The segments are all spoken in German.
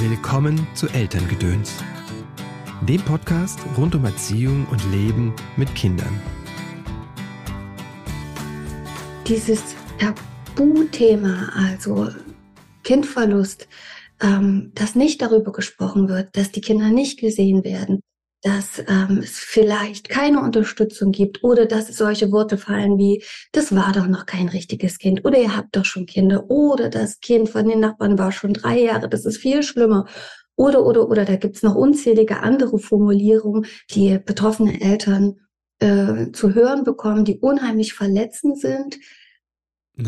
Willkommen zu Elterngedöns, dem Podcast rund um Erziehung und Leben mit Kindern. Dieses Tabuthema, also Kindverlust, ähm, dass nicht darüber gesprochen wird, dass die Kinder nicht gesehen werden, dass ähm, es vielleicht keine Unterstützung gibt oder dass solche Worte fallen wie, das war doch noch kein richtiges Kind oder ihr habt doch schon Kinder oder das Kind von den Nachbarn war schon drei Jahre, das ist viel schlimmer. Oder, oder, oder, da gibt's noch unzählige andere Formulierungen, die betroffene Eltern äh, zu hören bekommen, die unheimlich verletzend sind.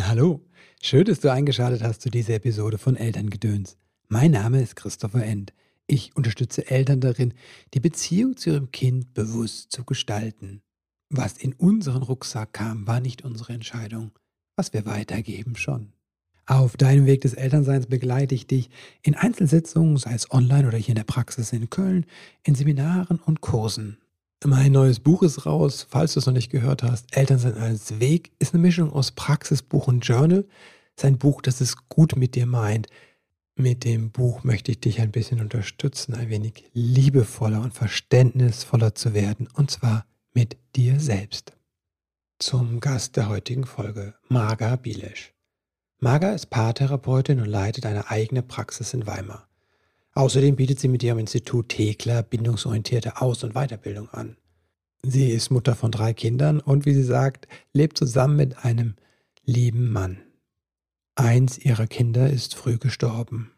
Hallo, schön, dass du eingeschaltet hast zu dieser Episode von Elterngedöns. Mein Name ist Christopher End. Ich unterstütze Eltern darin, die Beziehung zu ihrem Kind bewusst zu gestalten. Was in unseren Rucksack kam, war nicht unsere Entscheidung. Was wir weitergeben, schon. Auf deinem Weg des Elternseins begleite ich dich in Einzelsitzungen, sei es online oder hier in der Praxis in Köln, in Seminaren und Kursen. Mein neues Buch ist raus, falls du es noch nicht gehört hast. Elternsein als Weg ist eine Mischung aus Praxisbuch und Journal. Sein Buch, das es gut mit dir meint, mit dem Buch möchte ich dich ein bisschen unterstützen, ein wenig liebevoller und verständnisvoller zu werden, und zwar mit dir selbst. Zum Gast der heutigen Folge, Marga Bilesch. Marga ist Paartherapeutin und leitet eine eigene Praxis in Weimar. Außerdem bietet sie mit ihrem Institut Tekla bindungsorientierte Aus- und Weiterbildung an. Sie ist Mutter von drei Kindern und, wie sie sagt, lebt zusammen mit einem lieben Mann. Eins ihrer Kinder ist früh gestorben.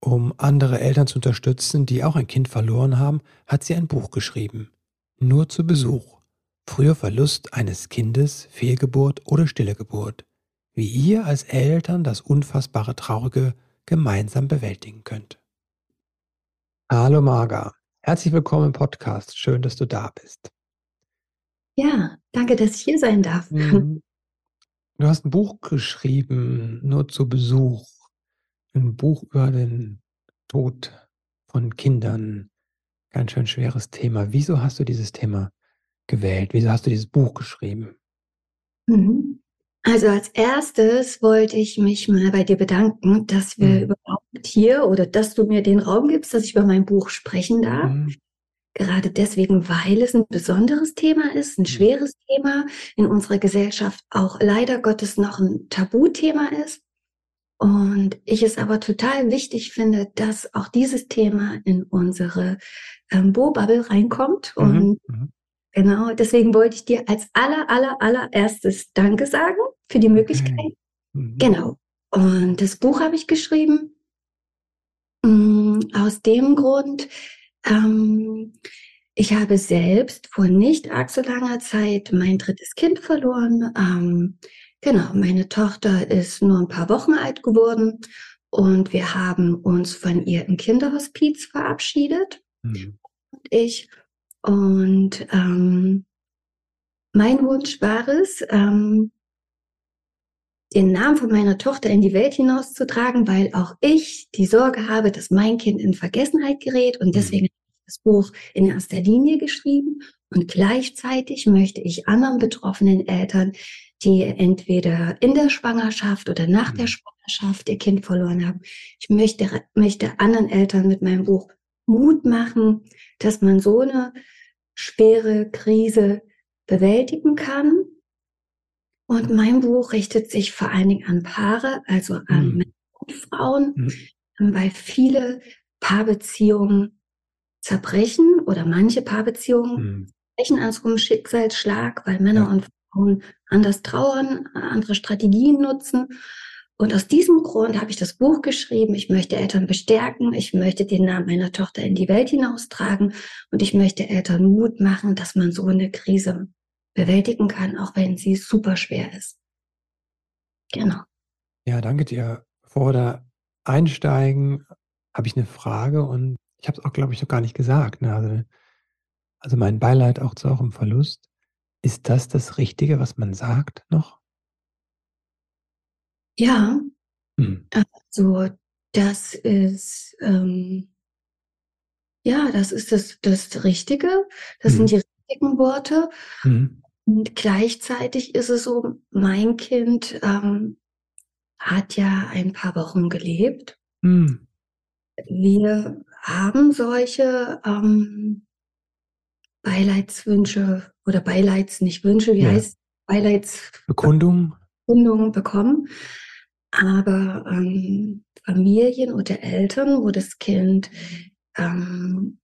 Um andere Eltern zu unterstützen, die auch ein Kind verloren haben, hat sie ein Buch geschrieben. Nur zu Besuch. Früher Verlust eines Kindes, Fehlgeburt oder stille Geburt. Wie ihr als Eltern das unfassbare Traurige gemeinsam bewältigen könnt. Hallo Marga, herzlich willkommen im Podcast. Schön, dass du da bist. Ja, danke, dass ich hier sein darf. Mhm. Du hast ein Buch geschrieben, nur zu Besuch. Ein Buch über den Tod von Kindern. Ganz schön schweres Thema. Wieso hast du dieses Thema gewählt? Wieso hast du dieses Buch geschrieben? Mhm. Also als erstes wollte ich mich mal bei dir bedanken, dass wir mhm. überhaupt hier oder dass du mir den Raum gibst, dass ich über mein Buch sprechen darf. Mhm. Gerade deswegen, weil es ein besonderes Thema ist, ein mhm. schweres Thema, in unserer Gesellschaft auch leider Gottes noch ein Tabuthema ist. Und ich es aber total wichtig finde, dass auch dieses Thema in unsere ähm, Bo-Bubble reinkommt. Mhm. Und mhm. genau, deswegen wollte ich dir als aller, aller, allererstes Danke sagen für die Möglichkeit. Mhm. Genau. Und das Buch habe ich geschrieben. Mm, aus dem Grund, ähm, ich habe selbst vor nicht arg so langer Zeit mein drittes Kind verloren. Ähm, genau, meine Tochter ist nur ein paar Wochen alt geworden und wir haben uns von ihr im Kinderhospiz verabschiedet. Mhm. Und ich. Und ähm, mein Wunsch war es, ähm, den Namen von meiner Tochter in die Welt hinauszutragen, weil auch ich die Sorge habe, dass mein Kind in Vergessenheit gerät und mhm. deswegen das Buch in erster Linie geschrieben und gleichzeitig möchte ich anderen betroffenen Eltern, die entweder in der Schwangerschaft oder nach der mhm. Schwangerschaft ihr Kind verloren haben, ich möchte, möchte anderen Eltern mit meinem Buch Mut machen, dass man so eine schwere Krise bewältigen kann und mein Buch richtet sich vor allen Dingen an Paare, also an mhm. Männer und Frauen, mhm. weil viele Paarbeziehungen zerbrechen oder manche Paarbeziehungen mhm. brechen an so einem Schicksalsschlag, weil Männer ja. und Frauen anders trauern, andere Strategien nutzen. Und aus diesem Grund habe ich das Buch geschrieben. Ich möchte Eltern bestärken. Ich möchte den Namen meiner Tochter in die Welt hinaustragen. Und ich möchte Eltern Mut machen, dass man so eine Krise bewältigen kann, auch wenn sie super schwer ist. Genau. Ja, danke dir. Bevor wir da einsteigen, habe ich eine Frage und ich habe es auch, glaube ich, noch gar nicht gesagt. Ne? Also, also mein Beileid auch zu eurem Verlust. Ist das das Richtige, was man sagt noch? Ja, hm. also das ist ähm, ja, das ist das, das Richtige. Das hm. sind die richtigen Worte. Hm. Und gleichzeitig ist es so, mein Kind ähm, hat ja ein paar Wochen gelebt. Hm. wir haben solche ähm, Beileidswünsche oder Beileids, nicht Wünsche, wie ja. heißt Beileidsbekundungen Bekundungen bekommen. Aber ähm, Familien oder Eltern, wo das Kind ähm,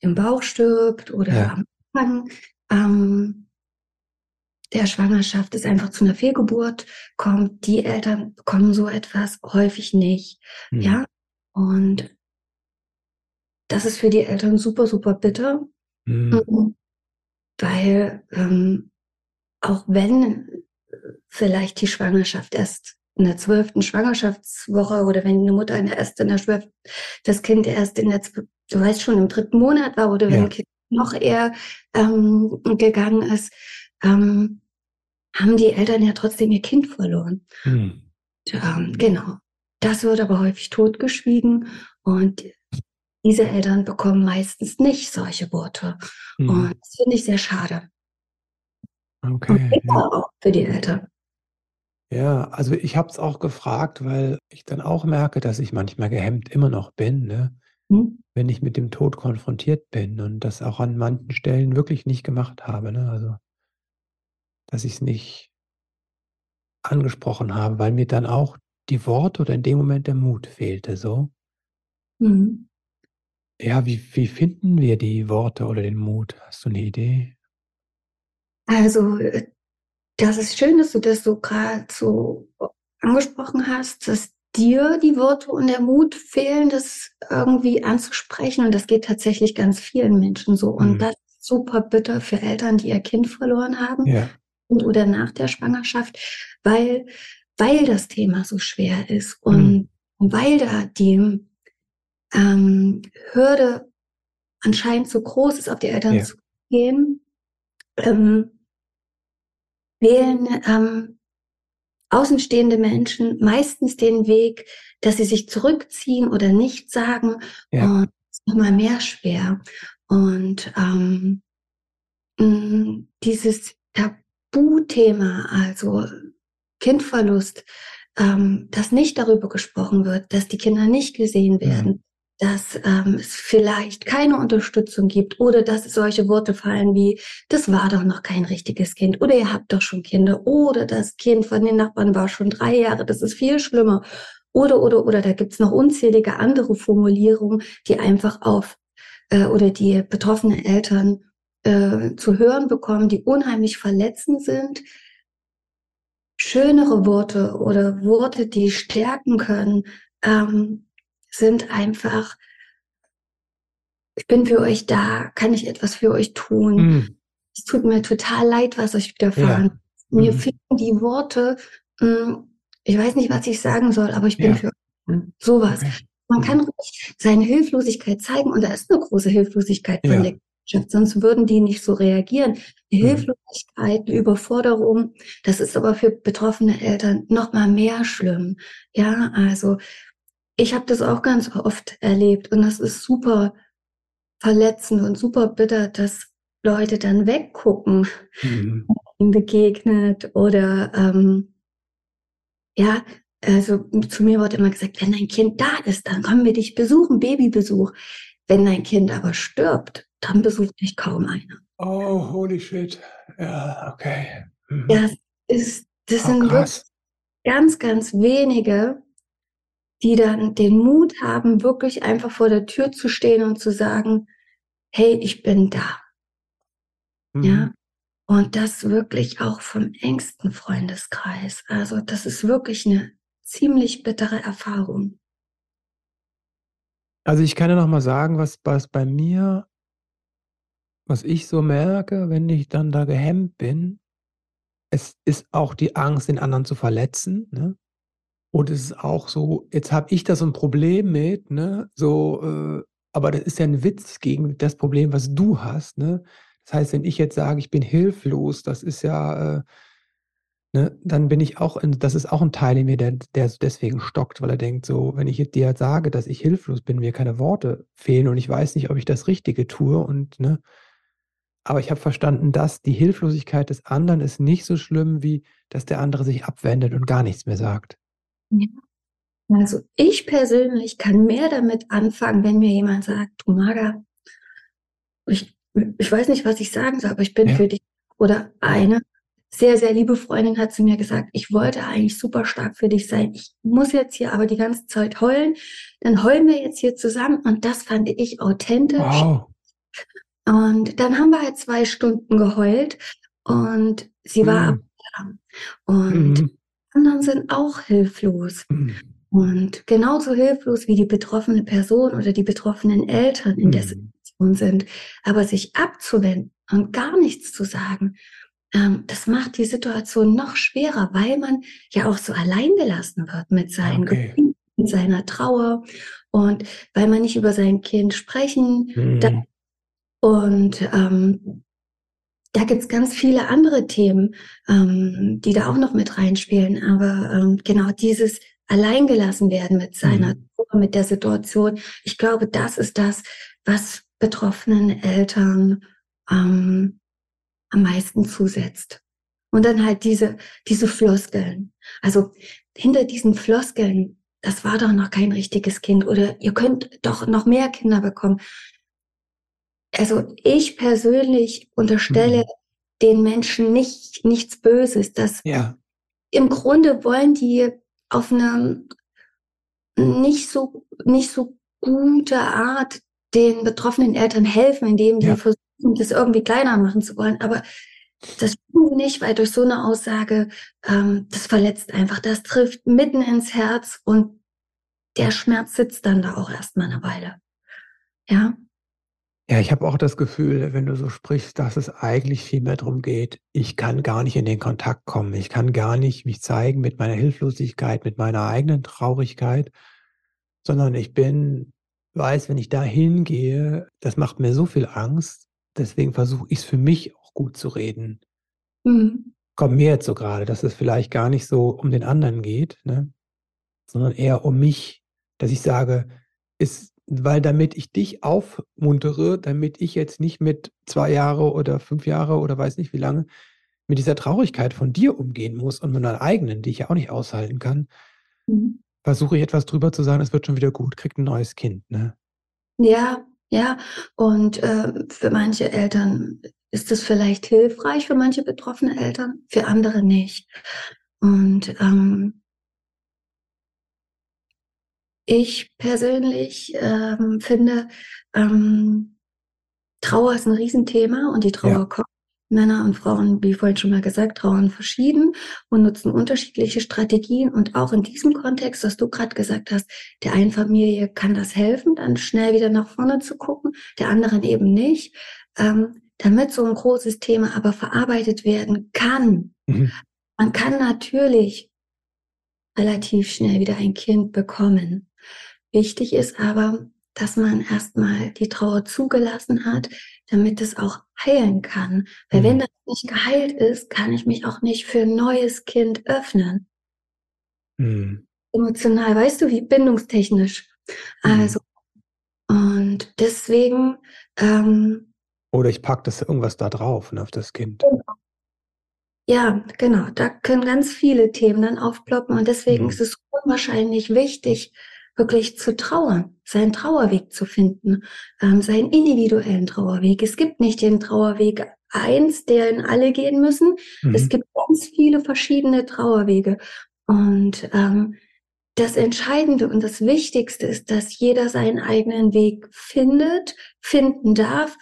im Bauch stirbt oder ja. am Anfang ähm, der Schwangerschaft es einfach zu einer Fehlgeburt kommt, die Eltern bekommen so etwas häufig nicht. Mhm. Ja, und das ist für die Eltern super, super bitter, mhm. weil ähm, auch wenn vielleicht die Schwangerschaft erst in der zwölften Schwangerschaftswoche oder wenn eine Mutter erst in der zwölften, das Kind erst in der, du weißt schon, im dritten Monat war oder wenn ein Kind noch eher ähm, gegangen ist, ähm, haben die Eltern ja trotzdem ihr Kind verloren. Hm. Ähm, genau. Das wird aber häufig totgeschwiegen und diese Eltern bekommen meistens nicht solche Worte. Hm. Und das finde ich sehr schade. Okay. Und ja. auch für die Eltern. Ja, also ich habe es auch gefragt, weil ich dann auch merke, dass ich manchmal gehemmt immer noch bin, ne? Hm. wenn ich mit dem Tod konfrontiert bin und das auch an manchen Stellen wirklich nicht gemacht habe. Ne? Also, dass ich es nicht angesprochen habe, weil mir dann auch die Worte oder in dem Moment der Mut fehlte. So. Mhm. Ja, wie, wie finden wir die Worte oder den Mut? Hast du eine Idee? Also, äh, das ist schön, dass du das so gerade so angesprochen hast, dass dir die Worte und der Mut fehlen, das irgendwie anzusprechen. Und das geht tatsächlich ganz vielen Menschen so. Und mhm. das ist super bitter für Eltern, die ihr Kind verloren haben ja. Und oder nach der Schwangerschaft, weil, weil das Thema so schwer ist und mhm. weil da die ähm, Hürde anscheinend so groß ist, auf die Eltern ja. zu gehen ähm, wählen ähm, außenstehende Menschen meistens den Weg, dass sie sich zurückziehen oder nichts sagen. Ja. Und es ist nochmal mehr schwer. Und ähm, mh, dieses Tabuthema, also Kindverlust, ähm, dass nicht darüber gesprochen wird, dass die Kinder nicht gesehen werden, dass ähm, es vielleicht keine Unterstützung gibt oder dass solche Worte fallen wie, das war doch noch kein richtiges Kind oder ihr habt doch schon Kinder oder das Kind von den Nachbarn war schon drei Jahre, das ist viel schlimmer. Oder, oder, oder, da gibt's noch unzählige andere Formulierungen, die einfach auf äh, oder die betroffenen Eltern äh, zu hören bekommen, die unheimlich verletzend sind. Schönere Worte oder Worte, die stärken können, ähm, sind einfach, ich bin für euch da, kann ich etwas für euch tun? Mhm. Es tut mir total leid, was euch widerfahren. Ja. Mir mhm. fehlen die Worte. Hm, ich weiß nicht, was ich sagen soll, aber ich bin ja. für euch. Sowas. Okay. Man mhm. kann seine Hilflosigkeit zeigen und da ist eine große Hilflosigkeit von ja. Sonst würden die nicht so reagieren. Mhm. Hilflosigkeit, Überforderung, das ist aber für betroffene Eltern noch mal mehr schlimm. Ja, also ich habe das auch ganz oft erlebt und das ist super verletzend und super bitter, dass Leute dann weggucken, mhm. begegnet oder ähm, ja, also zu mir wurde immer gesagt, wenn dein Kind da ist, dann kommen wir dich besuchen, Babybesuch. Wenn dein Kind aber stirbt, dann besucht dich kaum einer. Oh, holy shit. Ja, okay. Mhm. Das ist, das oh, sind krass. ganz, ganz wenige, die dann den Mut haben, wirklich einfach vor der Tür zu stehen und zu sagen, hey, ich bin da. Mhm. Ja. Und das wirklich auch vom engsten Freundeskreis. Also das ist wirklich eine ziemlich bittere Erfahrung. Also ich kann ja noch mal sagen, was, was bei mir, was ich so merke, wenn ich dann da gehemmt bin, es ist auch die Angst, den anderen zu verletzen. Ne? Und es ist auch so, jetzt habe ich da so ein Problem mit, ne? So, äh, aber das ist ja ein Witz gegen das Problem, was du hast, ne? Das heißt, wenn ich jetzt sage, ich bin hilflos, das ist ja, äh, ne, dann bin ich auch, in, das ist auch ein Teil in mir, der, der deswegen stockt, weil er denkt, so, wenn ich jetzt dir sage, dass ich hilflos bin, mir keine Worte fehlen und ich weiß nicht, ob ich das Richtige tue und, ne, aber ich habe verstanden, dass die Hilflosigkeit des anderen ist nicht so schlimm, wie dass der andere sich abwendet und gar nichts mehr sagt. Ja. Also ich persönlich kann mehr damit anfangen, wenn mir jemand sagt, du Maga, ich, ich weiß nicht, was ich sagen soll, aber ich bin ja. für dich. Oder eine sehr, sehr liebe Freundin hat zu mir gesagt, ich wollte eigentlich super stark für dich sein. Ich muss jetzt hier aber die ganze Zeit heulen. Dann heulen wir jetzt hier zusammen. Und das fand ich authentisch. Wow. Und dann haben wir halt zwei Stunden geheult und sie war mhm. Und mhm. anderen sind auch hilflos. Mhm. Und genauso hilflos wie die betroffene Person oder die betroffenen Eltern in der mhm. Situation sind. Aber sich abzuwenden und gar nichts zu sagen, das macht die Situation noch schwerer, weil man ja auch so allein gelassen wird mit seinen okay. Gefühlen, mit seiner Trauer und weil man nicht über sein Kind sprechen mhm. darf. Und ähm, da gibt's ganz viele andere Themen, ähm, die da auch noch mit reinspielen. Aber ähm, genau dieses alleingelassen werden mit seiner, mhm. mit der Situation, ich glaube, das ist das, was betroffenen Eltern ähm, am meisten zusetzt. Und dann halt diese, diese Floskeln. Also hinter diesen Floskeln, das war doch noch kein richtiges Kind oder ihr könnt doch noch mehr Kinder bekommen. Also ich persönlich unterstelle mhm. den Menschen nicht, nichts Böses. dass ja. Im Grunde wollen die auf eine nicht so, nicht so gute Art den betroffenen Eltern helfen, indem die ja. versuchen, das irgendwie kleiner machen zu wollen. Aber das tun sie nicht, weil durch so eine Aussage, ähm, das verletzt einfach, das trifft mitten ins Herz und der Schmerz sitzt dann da auch erstmal eine Weile. Ja. Ja, ich habe auch das Gefühl, wenn du so sprichst, dass es eigentlich viel mehr darum geht, ich kann gar nicht in den Kontakt kommen. Ich kann gar nicht mich zeigen mit meiner Hilflosigkeit, mit meiner eigenen Traurigkeit, sondern ich bin, weiß, wenn ich da hingehe, das macht mir so viel Angst. Deswegen versuche ich es für mich auch gut zu reden. Mhm. Kommt mir jetzt so gerade, dass es vielleicht gar nicht so um den anderen geht, ne? sondern eher um mich, dass ich sage, ist weil damit ich dich aufmuntere, damit ich jetzt nicht mit zwei Jahre oder fünf Jahre oder weiß nicht wie lange mit dieser Traurigkeit von dir umgehen muss und mit meiner eigenen, die ich ja auch nicht aushalten kann, mhm. versuche ich etwas drüber zu sagen, es wird schon wieder gut, kriegt ein neues Kind, ne? Ja, ja. Und äh, für manche Eltern ist es vielleicht hilfreich, für manche betroffene Eltern, für andere nicht. Und ähm, ich persönlich ähm, finde, ähm, Trauer ist ein Riesenthema und die Trauer ja. kommt. Männer und Frauen, wie vorhin schon mal gesagt, trauern verschieden und nutzen unterschiedliche Strategien. Und auch in diesem Kontext, was du gerade gesagt hast, der einen Familie kann das helfen, dann schnell wieder nach vorne zu gucken, der anderen eben nicht. Ähm, damit so ein großes Thema aber verarbeitet werden kann. Mhm. Man kann natürlich relativ schnell wieder ein Kind bekommen. Wichtig ist aber, dass man erstmal die Trauer zugelassen hat, damit es auch heilen kann. Weil mhm. wenn das nicht geheilt ist, kann ich mich auch nicht für ein neues Kind öffnen. Mhm. Emotional, weißt du, wie bindungstechnisch. Mhm. Also, und deswegen. Ähm, Oder ich packe das irgendwas da drauf, ne, auf das Kind. Genau. Ja, genau. Da können ganz viele Themen dann aufploppen und deswegen mhm. ist es unwahrscheinlich wichtig, wirklich zu trauern, seinen Trauerweg zu finden, ähm, seinen individuellen Trauerweg. Es gibt nicht den Trauerweg eins, der in alle gehen müssen. Mhm. Es gibt ganz viele verschiedene Trauerwege. Und ähm, das Entscheidende und das Wichtigste ist, dass jeder seinen eigenen Weg findet, finden darf.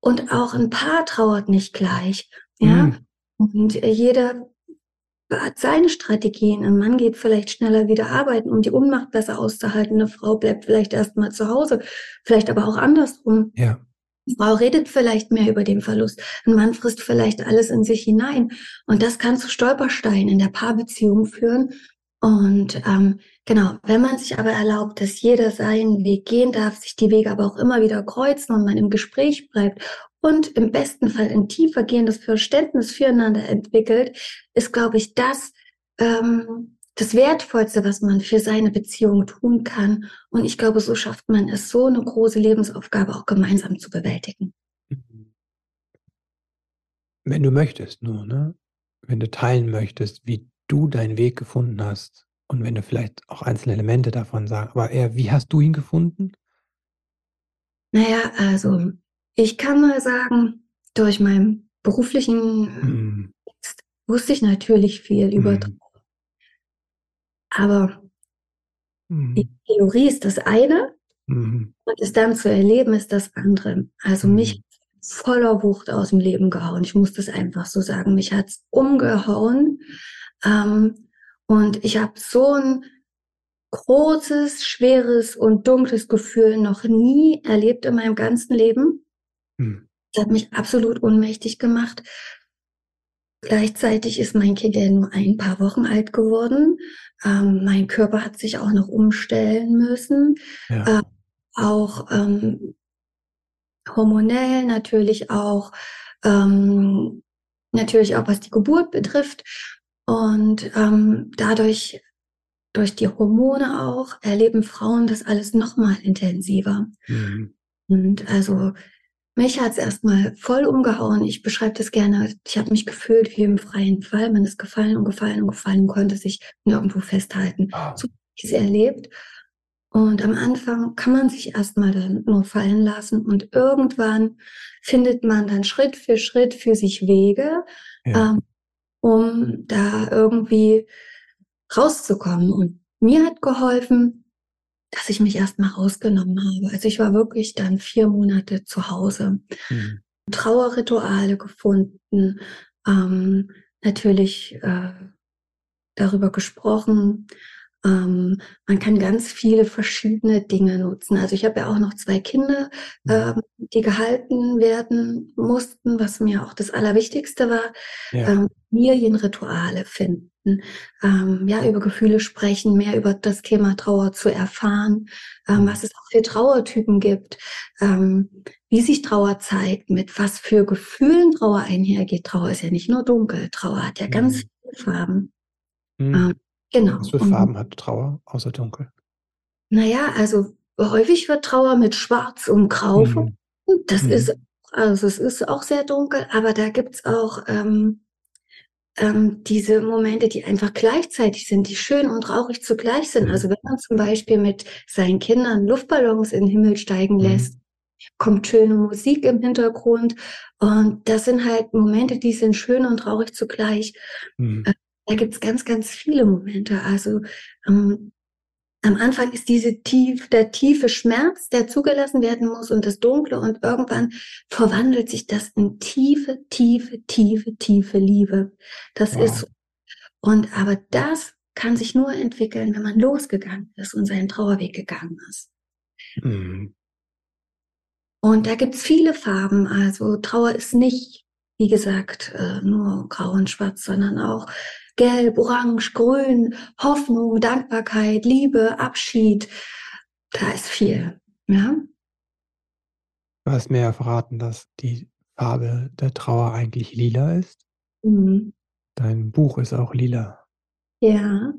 Und auch ein Paar trauert nicht gleich. Ja. Mhm. Und jeder hat seine Strategien. Ein Mann geht vielleicht schneller wieder arbeiten, um die Unmacht besser auszuhalten. Eine Frau bleibt vielleicht erstmal zu Hause, vielleicht aber auch andersrum. Ja. Eine Frau redet vielleicht mehr über den Verlust. Ein Mann frisst vielleicht alles in sich hinein. Und das kann zu Stolpersteinen in der Paarbeziehung führen. Und ähm, genau, wenn man sich aber erlaubt, dass jeder seinen Weg gehen darf, sich die Wege aber auch immer wieder kreuzen und man im Gespräch bleibt und im besten Fall ein tiefer gehendes Verständnis füreinander entwickelt, ist, glaube ich, das ähm, das Wertvollste, was man für seine Beziehung tun kann. Und ich glaube, so schafft man es, so eine große Lebensaufgabe auch gemeinsam zu bewältigen. Wenn du möchtest, nur, ne? Wenn du teilen möchtest, wie du deinen Weg gefunden hast, Und wenn du vielleicht auch einzelne Elemente davon sagst, aber eher, wie hast du ihn gefunden? Naja, also ich kann mal sagen, durch meinen beruflichen Mhm. Text wusste ich natürlich viel über Mhm. Trauer. Aber die Mhm. Theorie ist das eine Mhm. und es dann zu erleben ist das andere. Also mich Mhm. voller Wucht aus dem Leben gehauen. Ich muss das einfach so sagen. Mich hat's umgehauen. Ähm, und ich habe so ein großes, schweres und dunkles Gefühl noch nie erlebt in meinem ganzen Leben. Mhm. Das hat mich absolut ohnmächtig gemacht. Gleichzeitig ist mein Kind ja nur ein paar Wochen alt geworden. Ähm, mein Körper hat sich auch noch umstellen müssen. Ja. Äh, auch ähm, hormonell natürlich auch, ähm, natürlich auch was die Geburt betrifft. Und ähm, dadurch, durch die Hormone auch, erleben Frauen das alles nochmal intensiver. Mhm. Und also mich hat's erstmal voll umgehauen. Ich beschreibe das gerne. Ich habe mich gefühlt wie im freien Fall. Man ist gefallen und gefallen und gefallen und konnte sich nirgendwo festhalten. Oh. So habe ich es erlebt. Und am Anfang kann man sich erstmal dann nur fallen lassen und irgendwann findet man dann Schritt für Schritt für sich Wege, Ja. ähm, um da irgendwie rauszukommen. Und mir hat geholfen, dass ich mich erstmal rausgenommen habe. Also ich war wirklich dann vier Monate zu Hause. Mhm. Trauerrituale gefunden, ähm, natürlich äh, darüber gesprochen. Ähm, man kann ganz viele verschiedene Dinge nutzen. Also ich habe ja auch noch zwei Kinder, Mhm. ähm, die gehalten werden mussten, was mir auch das Allerwichtigste war. Ja. Ähm, Familienrituale finden, ähm, ja, über Gefühle sprechen, mehr über das Thema Trauer zu erfahren, ähm, Mhm. was es auch für Trauertypen gibt, ähm, wie sich Trauer zeigt, mit was für Gefühlen Trauer einhergeht. Trauer ist ja nicht nur dunkel, Trauer hat ja ganz Mhm. viele Farben. Mhm. Genau. Was für Und Farben hat Trauer außer dunkel? naja, also häufig wird Trauer mit Schwarz und Grau Mhm. Das Mhm. ist, also es ist auch sehr dunkel, aber da gibt's auch ähm, ähm, diese Momente, die einfach gleichzeitig sind, die schön und traurig zugleich sind. Mhm. Also wenn man zum Beispiel mit seinen Kindern Luftballons in den Himmel steigen Mhm. lässt, kommt schöne Musik im Hintergrund und das sind halt Momente, die sind schön und traurig zugleich. Mhm. Da gibt's ganz, ganz viele Momente. Also ähm, am Anfang ist diese tief, der tiefe Schmerz, der zugelassen werden muss und das Dunkle und irgendwann verwandelt sich das in tiefe, tiefe, tiefe, tiefe Liebe. Das Wow. ist. Und aber das kann sich nur entwickeln, wenn man losgegangen ist und seinen Trauerweg gegangen ist. Mhm. Und da gibt's viele Farben. Also Trauer ist nicht, wie gesagt, äh, nur grau und schwarz, sondern auch gelb, orange, grün, Hoffnung, Dankbarkeit, Liebe, Abschied. Da ist viel. Ja. Du hast mir ja verraten, dass die Farbe der Trauer eigentlich lila ist. Mhm. Dein Buch ist auch lila. Ja.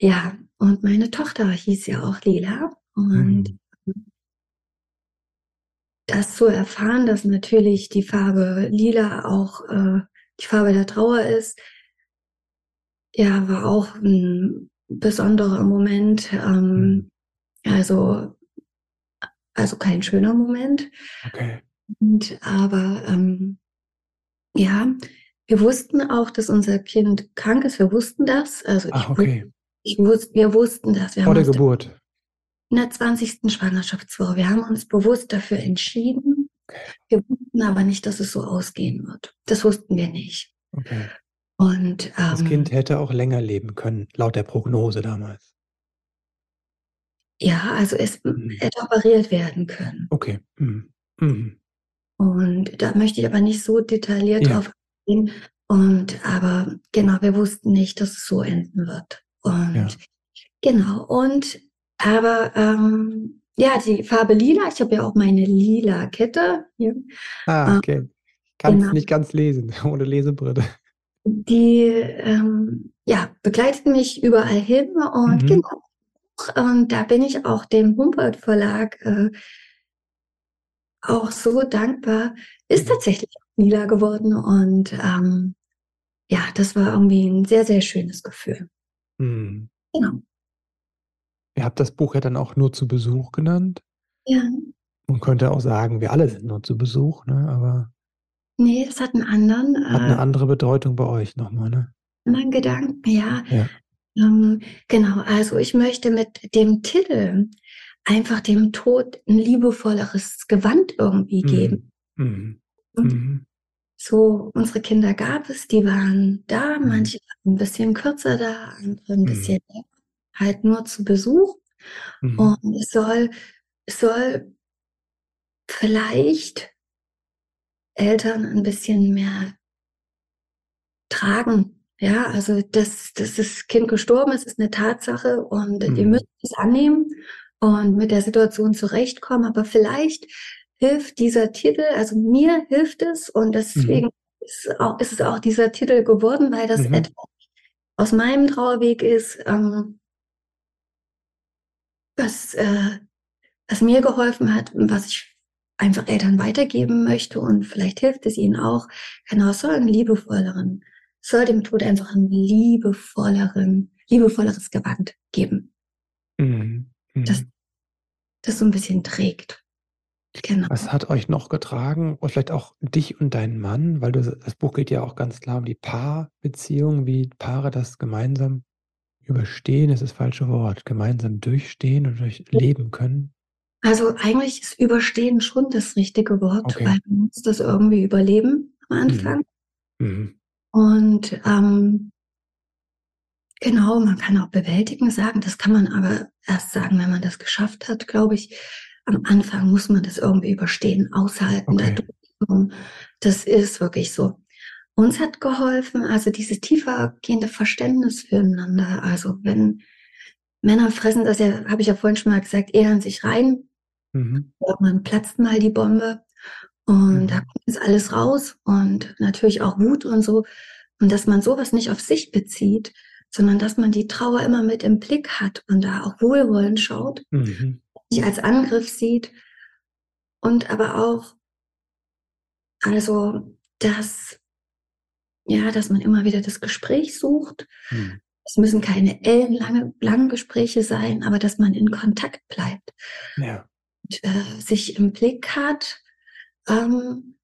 Ja. Und meine Tochter hieß ja auch Lila. Und Mhm. das zu erfahren, dass natürlich die Farbe Lila auch äh, die Farbe der Trauer ist, ja, war auch ein besonderer Moment. Mhm. Ähm, also, also kein schöner Moment. Okay. Und, aber ähm, ja, wir wussten auch, dass unser Kind krank ist. Wir wussten das. Also Ah, ich, okay. ich wusste, wir wussten das. Wir Vor der Geburt. in der 20. Schwangerschaftswoche. Wir haben uns bewusst dafür entschieden. Okay. Wir wussten aber nicht, dass es so ausgehen wird. Das wussten wir nicht. Okay. Und Das ähm, Kind hätte auch länger leben können, laut der Prognose damals. ja, also es Mhm. hätte operiert werden können. Okay. Mhm. Mhm. Und da möchte ich aber nicht so detailliert Ja. drauf eingehen. Und aber genau, wir wussten nicht, dass es so enden wird. Und Ja. genau, und aber ähm, ja, die Farbe lila, ich habe ja auch meine lila Kette hier. Ah, Äh, okay. Ich kann es genau. nicht ganz lesen, ohne Lesebrille. Die ähm, ja, begleitet mich überall hin und Mhm. genau. Und da bin ich auch dem Humboldt Verlag äh, auch so dankbar. Ist tatsächlich auch lila geworden und ähm, ja, das war irgendwie ein sehr, sehr schönes Gefühl. Mhm. Genau. Ihr habt das Buch ja dann auch nur zu Besuch genannt. Ja. Man könnte auch sagen, wir alle sind nur zu Besuch, ne? aber Nee, das hat einen anderen, hat eine äh, andere Bedeutung bei euch nochmal, ne? anderen Gedanken, ja. Ja. Ähm, genau, also ich möchte mit dem Titel einfach dem Tod ein liebevolleres Gewand irgendwie geben. Mhm. Mhm. so, unsere Kinder gab es, die waren da, Mhm. manche waren ein bisschen kürzer da, andere ein Mhm. bisschen länger, halt nur zu Besuch. Mhm. Und es soll, es soll vielleicht Eltern ein bisschen mehr tragen. Ja, also dass, dass das Kind gestorben ist, ist eine Tatsache und Mhm. müssen es annehmen und mit der Situation zurechtkommen. Aber vielleicht hilft dieser Titel, also mir hilft es und Mhm. deswegen ist, auch, ist es auch dieser Titel geworden, weil das Mhm. etwas aus meinem Trauerweg ist, ähm, was, äh, was mir geholfen hat und was ich einfach Eltern weitergeben möchte und vielleicht hilft es ihnen auch. Genau, es soll einen liebevolleren, soll dem Tod einfach ein liebevolleren, liebevolleres Gewand geben, Mhm. das, Mhm. das so ein bisschen trägt. Genau. Was hat euch noch getragen? Und vielleicht auch dich und deinen Mann, weil du, das Buch geht ja auch ganz klar um die Paarbeziehung, wie Paare das gemeinsam überstehen, ist das falsche Wort, gemeinsam durchstehen und durchleben können. Also eigentlich ist Überstehen schon das richtige Wort, Okay. weil man muss das irgendwie überleben am Anfang. Mhm. Und ähm, genau, man kann auch bewältigen sagen, das kann man aber erst sagen, wenn man das geschafft hat, glaube ich. Am Anfang muss man das irgendwie überstehen, aushalten. Okay. dadurch. Das ist wirklich so. Uns hat geholfen, also dieses tiefergehende Verständnis füreinander. Also wenn Männer fressen das ja, habe ich ja vorhin schon mal gesagt, ehren sich rein, Mhm. irgendwann platzt mal die Bombe und Mhm. da kommt jetzt alles raus und natürlich auch Wut und so. Und dass man sowas nicht auf sich bezieht, sondern dass man die Trauer immer mit im Blick hat und da auch wohlwollend schaut, Mhm. nicht als Angriff sieht und aber auch, also, dass, ja, dass man immer wieder das Gespräch sucht. Mhm. Es müssen keine ellenlange, langen Gespräche sein, aber dass man in Kontakt bleibt. Ja. Äh, sich im Blick hat. Ähm,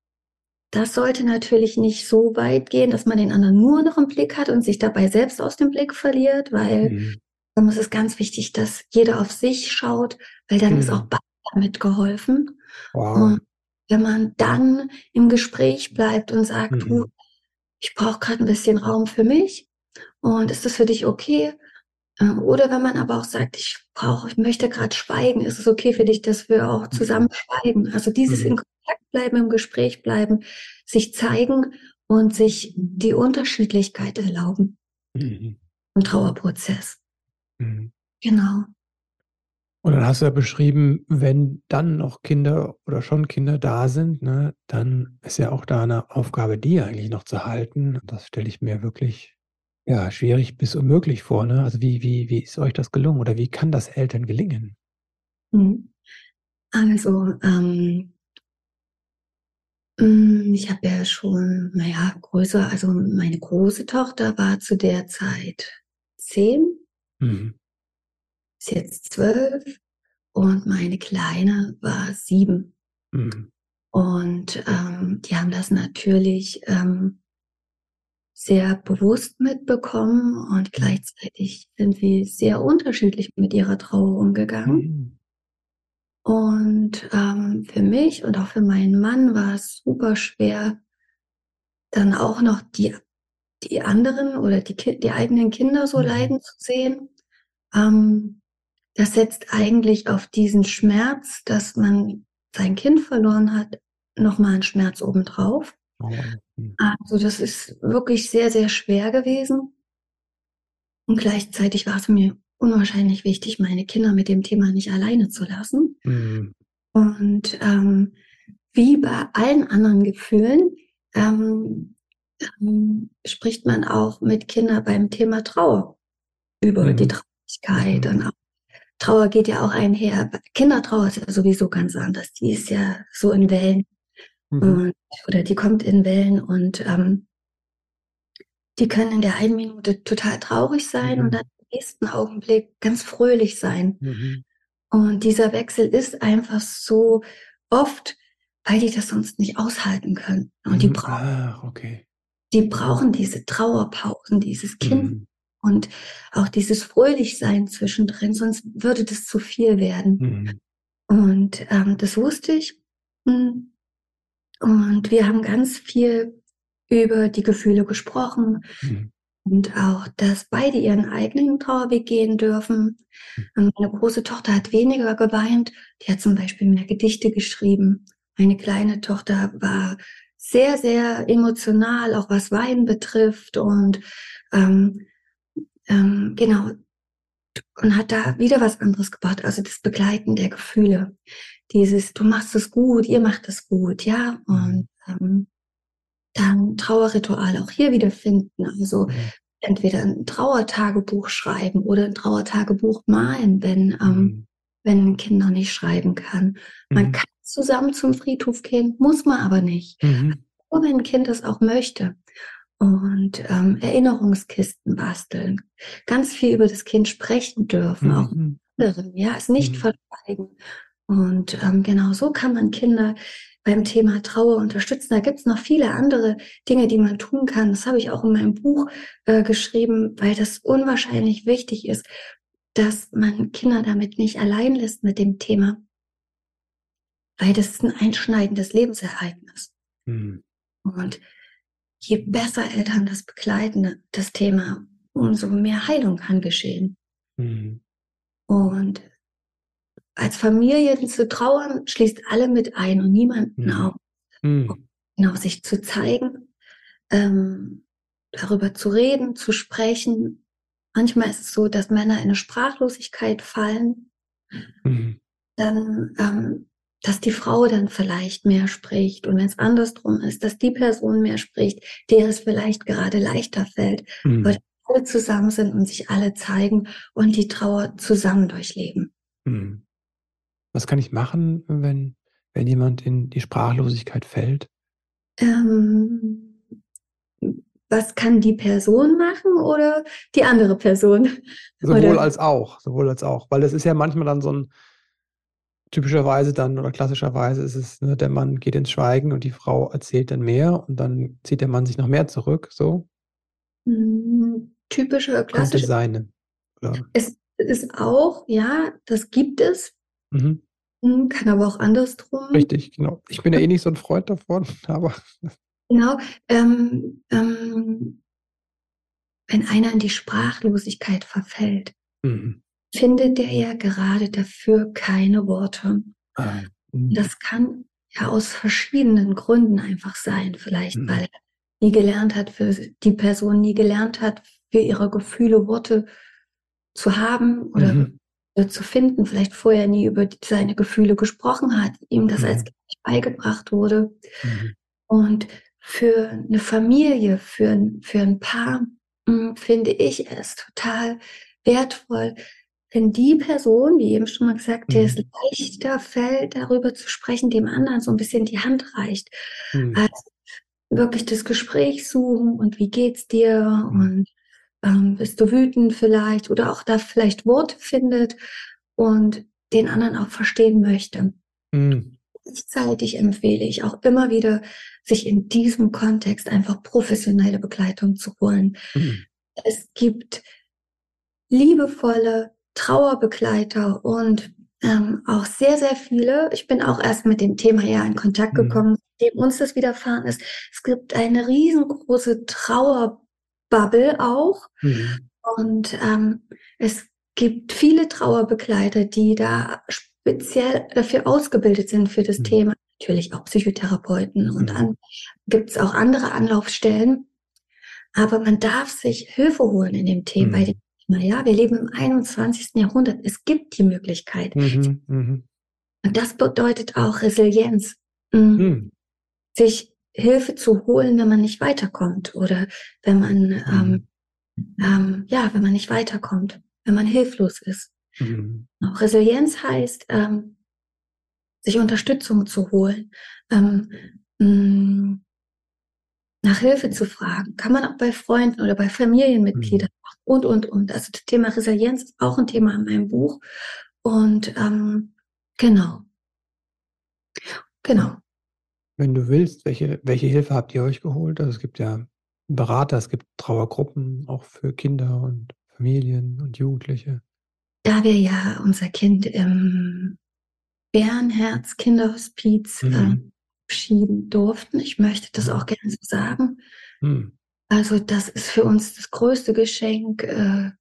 das sollte natürlich nicht so weit gehen, dass man den anderen nur noch im Blick hat und sich dabei selbst aus dem Blick verliert, weil Mhm. dann ist es ganz wichtig, dass jeder auf sich schaut, weil dann ist auch Mhm. beiden damit geholfen. Wow. Und wenn man dann im Gespräch bleibt und sagt, du, Mhm. ich brauche gerade ein bisschen Raum für mich und ist das für dich okay? Äh, Oder wenn man aber auch sagt, ich brauche, ich möchte gerade schweigen, ist es okay für dich, dass wir auch zusammen schweigen? Also dieses Mhm. in Kontakt bleiben, im Gespräch bleiben, sich zeigen und sich die Unterschiedlichkeit erlauben Mhm. im Trauerprozess. Mhm. Genau. Und dann hast du ja beschrieben, wenn dann noch Kinder oder schon Kinder da sind, ne, dann ist ja auch da eine Aufgabe, die eigentlich noch zu halten. Das stelle ich mir wirklich ja, schwierig bis unmöglich vor. Ne? Also wie, wie, wie ist euch das gelungen oder wie kann das Eltern gelingen? Mhm. Also, ähm, mm, ich habe ja schon, naja, größer, also meine große Tochter war zu der Zeit zehn, Mhm. ist jetzt zwölf und meine Kleine war sieben. Mhm. Und ähm, die haben das natürlich ähm, sehr bewusst mitbekommen und gleichzeitig sind sie sehr unterschiedlich mit ihrer Trauer umgegangen. Mhm. Und ähm, für mich und auch für meinen Mann war es super schwer, dann auch noch die, die anderen oder die, die eigenen Kinder so Mhm. leiden zu sehen. Ähm, das setzt eigentlich auf diesen Schmerz, dass man sein Kind verloren hat, nochmal einen Schmerz obendrauf. Also das ist wirklich sehr, sehr schwer gewesen. Und gleichzeitig war es mir unwahrscheinlich wichtig, meine Kinder mit dem Thema nicht alleine zu lassen. Mhm. Und ähm, wie bei allen anderen Gefühlen ähm, ähm, spricht man auch mit Kindern beim Thema Trauer über die Mhm. Traurigkeit. Mhm. Und auch, Trauer geht ja auch einher. Kindertrauer ist ja sowieso ganz anders. Die ist ja so in Wellen. Mhm. Und, oder die kommt in Wellen und ähm, die können in der einen Minute total traurig sein Mhm. und dann nächsten Augenblick ganz fröhlich sein. Mhm. Und dieser Wechsel ist einfach so oft, weil die das sonst nicht aushalten können. Und die mhm. brauchen, ah, okay. die brauchen diese Trauerpausen, dieses Kind mhm. und auch dieses Fröhlichsein zwischendrin, sonst würde das zu viel werden. Mhm. Und ähm, das wusste ich. Hm. Und wir haben ganz viel über die Gefühle gesprochen. Mhm. Und auch, dass beide ihren eigenen Trauerweg gehen dürfen. Mhm. Meine große Tochter hat weniger geweint. Die hat zum Beispiel mehr Gedichte geschrieben. Meine kleine Tochter war sehr, sehr emotional, auch was Weinen betrifft. Und ähm, ähm, genau, und hat da wieder was anderes gebracht. Also das Begleiten der Gefühle. Dieses, du machst es gut, ihr macht es gut, ja. Mhm. Und ähm, dann Trauerritual auch hier wieder finden. Also mhm. entweder ein Trauertagebuch schreiben oder ein Trauertagebuch malen, wenn, ähm, mhm. wenn ein Kind noch nicht schreiben kann. Man mhm. kann zusammen zum Friedhof gehen, muss man aber nicht. Mhm. Nur wenn ein Kind das auch möchte. Und ähm, Erinnerungskisten basteln. Ganz viel über das Kind sprechen dürfen, auch mit anderen, ja, es nicht verschweigen. Und ähm, genau so kann man Kinder beim Thema Trauer unterstützen. Da gibt es noch viele andere Dinge, die man tun kann. Das habe ich auch in meinem Buch äh, geschrieben, weil das unwahrscheinlich wichtig ist, dass man Kinder damit nicht allein lässt mit dem Thema. Weil das ist ein einschneidendes Lebensereignis. Mhm. Und je besser Eltern das begleiten, das Thema, umso mehr Heilung kann geschehen. Mhm. Und als Familie zu trauern, schließt alle mit ein und niemanden mhm. auf. Mhm. Genau, sich zu zeigen, ähm, darüber zu reden, zu sprechen. Manchmal ist es so, dass Männer in eine Sprachlosigkeit fallen. Mhm. Dann, ähm, dass die Frau dann vielleicht mehr spricht. Und wenn es andersrum ist, dass die Person mehr spricht, der es vielleicht gerade leichter fällt, mhm. weil alle zusammen sind und sich alle zeigen und die Trauer zusammen durchleben. Mhm. Was kann ich machen, wenn, wenn jemand in die Sprachlosigkeit fällt? Ähm, was kann die Person machen oder die andere Person? Sowohl oder? als auch, sowohl als auch. Weil das ist ja manchmal dann so ein, typischerweise dann oder klassischerweise ist es, ne, der Mann geht ins Schweigen und die Frau erzählt dann mehr und dann zieht der Mann sich noch mehr zurück, so? Hm, typische, klassische. Könnte seine. Oder? Es ist auch, ja, das gibt es. Mhm. Hm, kann aber auch andersrum. Richtig, genau. Ich bin ja eh nicht so ein Freund davon, aber. Genau. Ähm, ähm, wenn einer in die Sprachlosigkeit verfällt, mhm. findet er ja gerade dafür keine Worte. Ah, mhm. Das kann ja aus verschiedenen Gründen einfach sein. Vielleicht, mhm. weil er nie gelernt hat, für die Person nie gelernt hat, für ihre Gefühle Worte zu haben oder mhm zu finden, vielleicht vorher nie über seine Gefühle gesprochen hat, ihm das mhm. als Kind beigebracht wurde. Mhm. Und für eine Familie, für, für ein Paar, mh, hm, finde ich es total wertvoll, wenn die Person, wie eben schon mal gesagt, mhm. der es leichter fällt, darüber zu sprechen, dem anderen so ein bisschen die Hand reicht. Mhm. Also wirklich das Gespräch suchen und wie geht's dir mhm. und ähm, bist du wütend vielleicht oder auch da vielleicht Worte findet und den anderen auch verstehen möchte. Mhm. Gleichzeitig empfehle ich auch immer wieder, sich in diesem Kontext einfach professionelle Begleitung zu holen. Mhm. Es gibt liebevolle Trauerbegleiter und ähm, auch sehr, sehr viele. Ich bin auch erst mit dem Thema ja in Kontakt mhm. gekommen, dem uns das widerfahren ist. Es gibt eine riesengroße Trauer Bubble auch. Mhm. Und ähm, es gibt viele Trauerbegleiter, die da speziell dafür ausgebildet sind für das mhm. Thema. Natürlich auch Psychotherapeuten mhm. und dann gibt es auch andere Anlaufstellen. Aber man darf sich Hilfe holen in dem Thema, bei dem mhm. Thema. Ja, wir leben im 21. Jahrhundert. Es gibt die Möglichkeit. Mhm. mhm. Und das bedeutet auch Resilienz. Mhm. Sich Hilfe zu holen, wenn man nicht weiterkommt oder wenn man mhm. ähm, ähm, ja, wenn man nicht weiterkommt, wenn man hilflos ist. Mhm. Auch Resilienz heißt, ähm, sich Unterstützung zu holen, ähm, mh, mm, nach Hilfe zu fragen. Kann man auch bei Freunden oder bei Familienmitgliedern mhm. machen und, und, und. Also das Thema Resilienz ist auch ein Thema in meinem Buch. Und ähm, genau. Genau. Wenn du willst, welche, welche Hilfe habt ihr euch geholt? Also es gibt ja Berater, es gibt Trauergruppen, auch für Kinder und Familien und Jugendliche. Da wir ja unser Kind im Bärenherz Kinderhospiz mhm. äh, durften, ich möchte das auch gerne so sagen. Mhm. Also das ist für uns das größte Geschenk äh,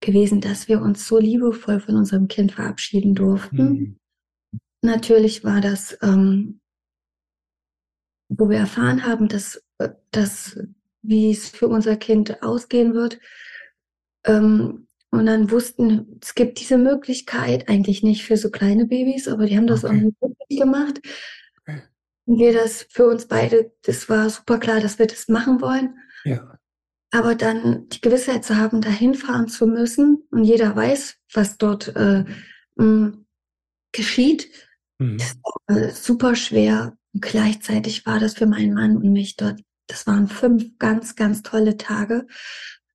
gewesen, dass wir uns so liebevoll von unserem Kind verabschieden durften. Mhm. Natürlich war das, ähm, wo wir erfahren haben, dass, äh, dass wie es für unser Kind ausgehen wird. Ähm, und dann wussten, es gibt diese Möglichkeit, eigentlich nicht für so kleine Babys, aber die haben das okay. auch möglich gemacht. Okay. Und wir das für uns beide, das war super klar, dass wir das machen wollen. Ja. Aber dann die Gewissheit zu haben, da hinfahren zu müssen und jeder weiß, was dort äh, mh, geschieht, mhm. ist äh, super schwer. Und gleichzeitig war das für meinen Mann und mich dort das waren fünf ganz, ganz tolle Tage.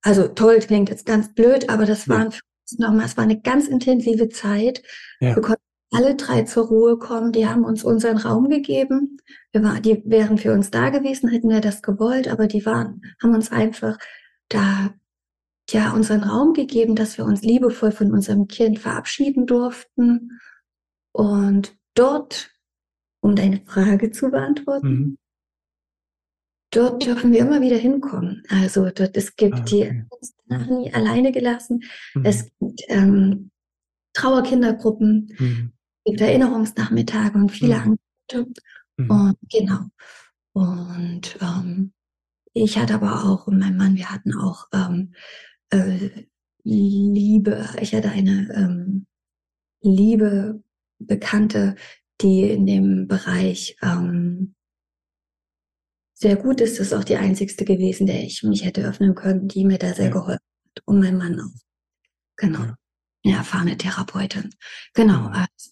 Also toll klingt jetzt ganz blöd, aber das ja. waren nochmal, es war eine ganz intensive Zeit. Ja. Wir konnten alle drei zur Ruhe kommen. Die haben uns unseren Raum gegeben. Wir war, die wären für uns da gewesen, hätten wir das gewollt, aber die waren, haben uns einfach da ja unseren Raum gegeben, dass wir uns liebevoll von unserem Kind verabschieden durften. Und dort, um deine Frage zu beantworten, mhm. Dort dürfen wir immer wieder hinkommen. Also dort, es gibt ah, okay. die danach nie alleine gelassen. Mhm. Es gibt ähm, Trauerkindergruppen, mhm. es gibt Erinnerungsnachmittage und viele mhm. Angebote. Mhm. Und genau. Und ähm, ich hatte aber auch und mein Mann, wir hatten auch ähm, äh, Liebe. Ich hatte eine ähm, liebe Bekannte, die in dem Bereich ähm, sehr gut ist, ist auch die einzigste gewesen, der ich mich hätte öffnen können, die mir da sehr ja. geholfen hat. Und mein Mann auch. Genau. Ja. Eine erfahrene Therapeutin. Genau. Also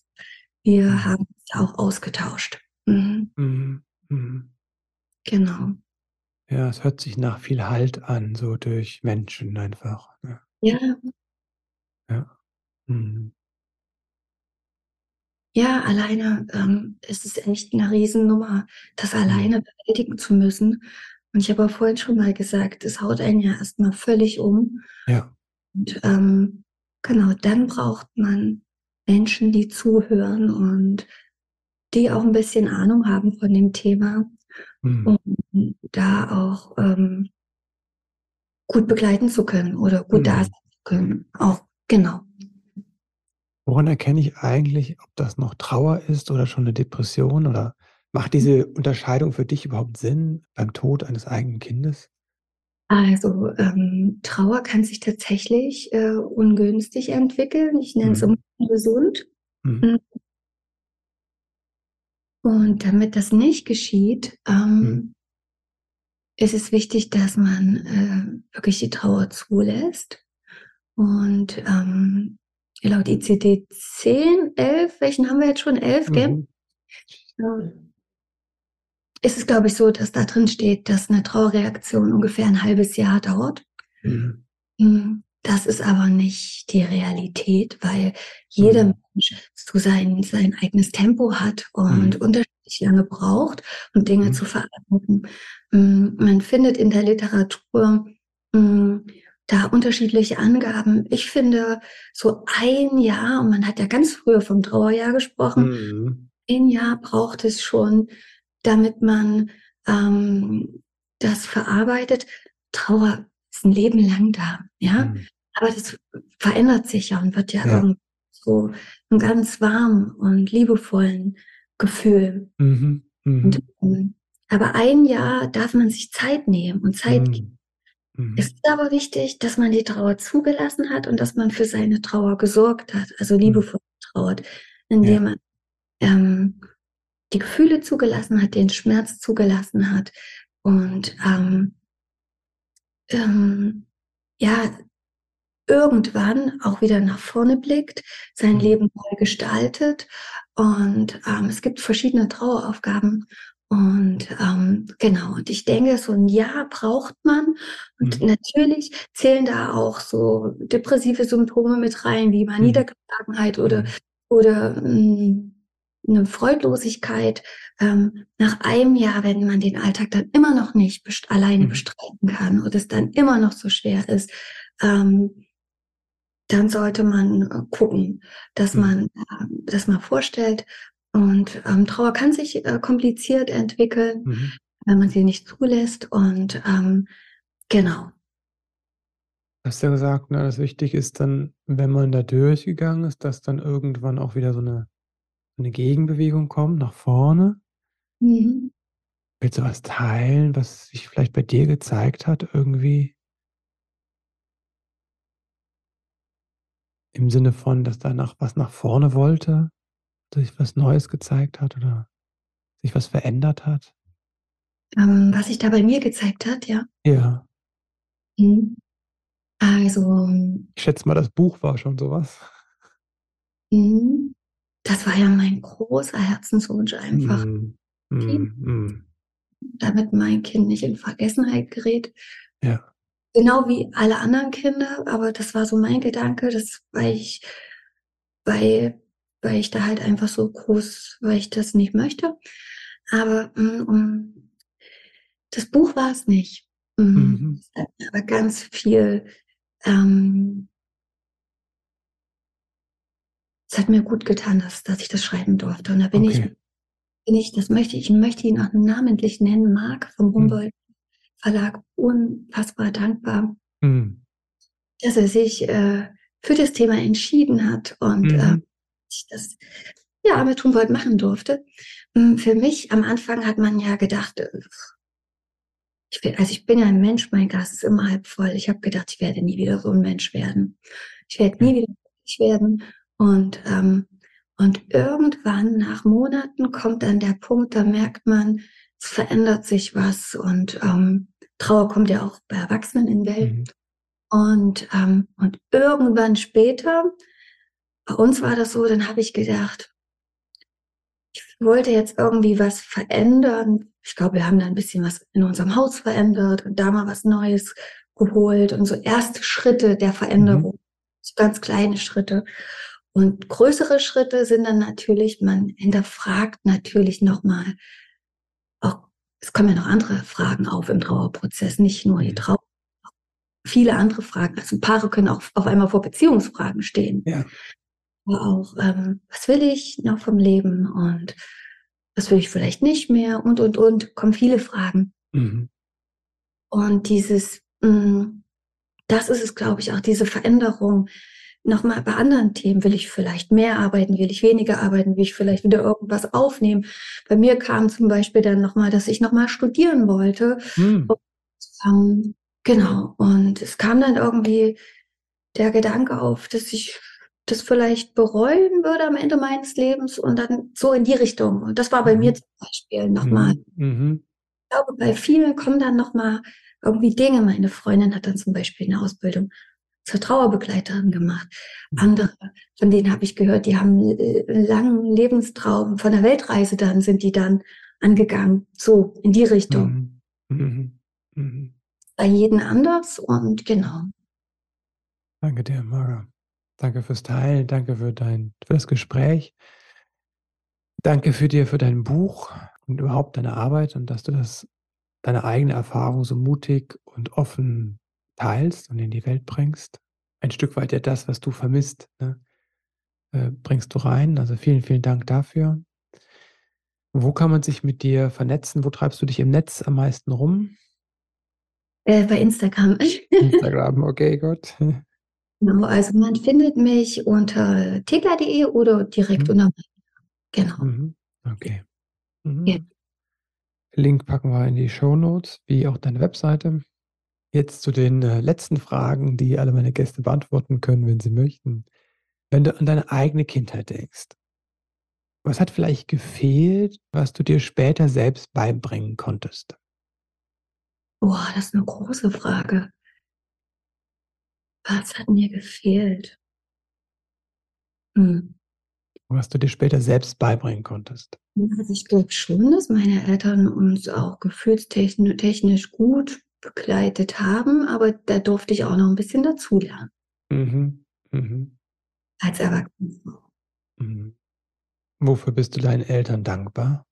wir mhm. haben uns auch ausgetauscht. Mhm. Mhm. mhm. Genau. Ja, es hört sich nach viel Halt an, so durch Menschen einfach. Ne? Ja. Ja. Mhm. Ja, alleine ähm, ist es echt eine Riesennummer, das mhm. alleine bewältigen zu müssen. Und ich habe auch vorhin schon mal gesagt, es haut einen ja erstmal völlig um. Ja. Und ähm, genau, dann braucht man Menschen, die zuhören und die auch ein bisschen Ahnung haben von dem Thema, mhm. um da auch ähm, gut begleiten zu können oder gut mhm. da sein zu können. Auch genau. Woran erkenne ich eigentlich, ob das noch Trauer ist oder schon eine Depression? Oder macht diese Unterscheidung für dich überhaupt Sinn beim Tod eines eigenen Kindes? Also ähm, Trauer kann sich tatsächlich äh, ungünstig entwickeln. Ich nenne es mhm. ungesund. Mhm. mhm. Und damit das nicht geschieht, ähm, mhm. ist es wichtig, dass man äh, wirklich die Trauer zulässt und ähm, laut ICD-10, 11, welchen haben wir jetzt schon? 11, gell? Mhm. Ja. Ist es, glaube ich, so, dass da drin steht, dass eine Trauerreaktion ungefähr ein halbes Jahr dauert. Mhm. mhm. Das ist aber nicht die Realität, weil jeder mhm. Mensch so sein, sein eigenes Tempo hat und mhm. unterschiedlich lange braucht, um Dinge mhm. zu verarbeiten. Mm, man findet in der Literatur mm, da unterschiedliche Angaben. Ich finde, so ein Jahr, und man hat ja ganz früher vom Trauerjahr gesprochen, mhm. ein Jahr braucht es schon, damit man ähm, das verarbeitet. Trauer ist ein Leben lang da, ja. Mhm. Aber das verändert sich ja und wird ja, ja. so ein ganz warm und liebevollen Gefühl. Mhm. mhm. Und, ähm, aber ein Jahr darf man sich Zeit nehmen und Zeit mhm. geben. Mhm. Es ist aber wichtig, dass man die Trauer zugelassen hat und dass man für seine Trauer gesorgt hat, also mhm. liebevoll trauert, indem ja. man ähm, die Gefühle zugelassen hat, den Schmerz zugelassen hat und ähm, ähm, ja, irgendwann auch wieder nach vorne blickt, sein mhm. Leben neu gestaltet. Und ähm, es gibt verschiedene Traueraufgaben. Und ähm, genau, und ich denke, so ein Jahr braucht man. Und mhm. natürlich zählen da auch so depressive Symptome mit rein, wie mal mhm. Niedergeschlagenheit oder, mhm. oder mh, hm, eine Freudlosigkeit. Ähm, nach einem Jahr, wenn man den Alltag dann immer noch nicht best alleine mhm. bestreiten kann und es dann immer noch so schwer ist, ähm, dann sollte man äh, gucken, dass mhm. man äh, das mal vorstellt, und ähm, Trauer kann sich äh, kompliziert entwickeln, mhm. wenn man sie nicht zulässt. Und ähm, genau. Du hast ja gesagt, ne, das wichtig ist dann, wenn man da durchgegangen ist, dass dann irgendwann auch wieder so eine, eine Gegenbewegung kommt nach vorne. Mhm. Willst du was teilen, was sich vielleicht bei dir gezeigt hat, irgendwie? Im Sinne von, dass da was nach vorne wollte? Sich was Neues gezeigt hat oder sich was verändert hat? Ähm, was sich da bei mir gezeigt hat, ja. Ja. Mhm. Also. Ich schätze mal, das Buch war schon sowas. Mhm. Das war ja mein großer Herzenswunsch einfach. Mhm. Mhm. Damit mein Kind nicht in Vergessenheit gerät. Ja. Genau wie alle anderen Kinder, aber das war so mein Gedanke, das, weil ich, weil weil ich da halt einfach so groß, weil ich das nicht möchte. Aber um, das Buch war es nicht. Mhm. Es hat aber ganz viel, ähm, es hat mir gut getan, dass, dass ich das schreiben durfte. Und da bin okay. ich, bin ich, das möchte ich, möchte ihn auch namentlich nennen, Marc vom mhm. Humboldt Verlag, unfassbar dankbar, mhm. dass er sich äh, für das Thema entschieden hat und äh, mhm ich das ja mit Humboldt machen durfte. Hm, für mich am Anfang hat man ja gedacht, äh, ich will, also ich bin ja ein Mensch, mein Gast ist immer halb voll. Ich habe gedacht, ich werde nie wieder so ein Mensch werden. Ich werde nie wieder glücklich werden. Und, ähm, und irgendwann nach Monaten kommt dann der Punkt, da merkt man, es verändert sich was. Und ähm, Trauer kommt ja auch bei Erwachsenen in Welt. Mhm. Und, ähm, und irgendwann später bei uns war das so, dann habe ich gedacht, ich wollte jetzt irgendwie was verändern. Ich glaube, wir haben da ein bisschen was in unserem Haus verändert und da mal was Neues geholt und so erste Schritte der Veränderung, mhm. so ganz kleine Schritte. Und größere Schritte sind dann natürlich, man hinterfragt natürlich nochmal, auch, es kommen ja noch andere Fragen auf im Trauerprozess, nicht nur die mhm. Trauer, viele andere Fragen. Also Paare können auch auf einmal vor Beziehungsfragen stehen. Ja aber auch, ähm, was will ich noch vom Leben und was will ich vielleicht nicht mehr und, und, und, kommen viele Fragen. Mhm. Und dieses, mh, mm, das ist es, glaube ich, auch diese Veränderung. Nochmal bei anderen Themen, will ich vielleicht mehr arbeiten, will ich weniger arbeiten, will ich vielleicht wieder irgendwas aufnehmen. Bei mir kam zum Beispiel dann nochmal, dass ich nochmal studieren wollte. Mhm. Und, ähm, genau. Und es kam dann irgendwie der Gedanke auf, dass ich das vielleicht bereuen würde am Ende meines Lebens und dann so in die Richtung. Und das war bei mhm. mir zum Beispiel nochmal. Mhm. mhm. Ich glaube, bei vielen kommen dann nochmal irgendwie Dinge. Meine Freundin hat dann zum Beispiel eine Ausbildung zur Trauerbegleiterin gemacht. Mhm. Andere, von denen habe ich gehört, die haben einen langen Lebenstraum von der Weltreise dann, sind die dann angegangen. So in die Richtung. Mhm. Mhm. Bei jedem anders und genau. Danke dir, Marga. Danke fürs Teilen, danke für dein für das Gespräch. Danke für dir für dein Buch und überhaupt deine Arbeit und dass du das deine eigene Erfahrung so mutig und offen teilst und in die Welt bringst. Ein Stück weit ja das, was du vermisst, ne, äh, bringst du rein. Also vielen, vielen Dank dafür. Wo kann man sich mit dir vernetzen? Wo treibst du dich im Netz am meisten rum? Äh, bei Instagram. Instagram, okay, gut. Genau, also man findet mich unter tegla.de oder direkt mhm. unter Genau. Mhm. Okay. Mhm. Ja. Link packen wir in die Show Notes, wie auch deine Webseite. Jetzt zu den äh, letzten Fragen, die alle meine Gäste beantworten können, wenn sie möchten. Wenn du an deine eigene Kindheit denkst, was hat vielleicht gefehlt, was du dir später selbst beibringen konntest? Boah, das ist eine große Frage. Was hat mir gefehlt? Hm. Was du dir später selbst beibringen konntest. Also ich glaube schon, dass meine Eltern uns auch gefühlstechnisch gut begleitet haben, aber da durfte ich auch noch ein bisschen dazulernen. Mhm. Mhm. Als Erwachsene. Mhm. Wofür bist du deinen Eltern dankbar?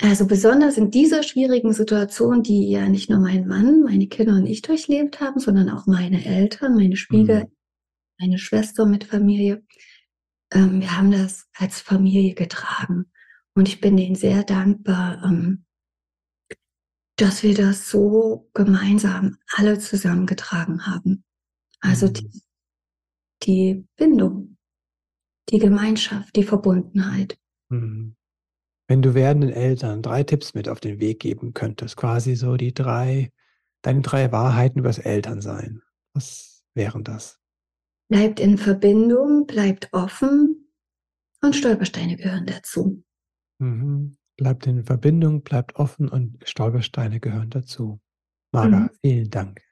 Also besonders in dieser schwierigen Situation, die ja nicht nur mein Mann, meine Kinder und ich durchlebt haben, sondern auch meine Eltern, meine Schwieger, mhm. meine Schwester mit Familie. Ähm, wir haben das als Familie getragen. Und ich bin denen sehr dankbar, ähm, dass wir das so gemeinsam alle zusammengetragen haben. Also mhm. die, die Bindung, die Gemeinschaft, die Verbundenheit. Mhm. Wenn du werdenden Eltern drei Tipps mit auf den Weg geben könntest, quasi so die drei, deine drei Wahrheiten übers Elternsein, was wären das? Bleibt in Verbindung, bleibt offen und Stolpersteine gehören dazu. Mhm. Bleibt in Verbindung, bleibt offen und Stolpersteine gehören dazu. Marga, mhm. vielen Dank.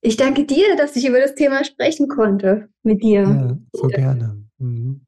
Ich danke dir, dass ich über das Thema sprechen konnte mit dir. Ja, so gerne. Mhm.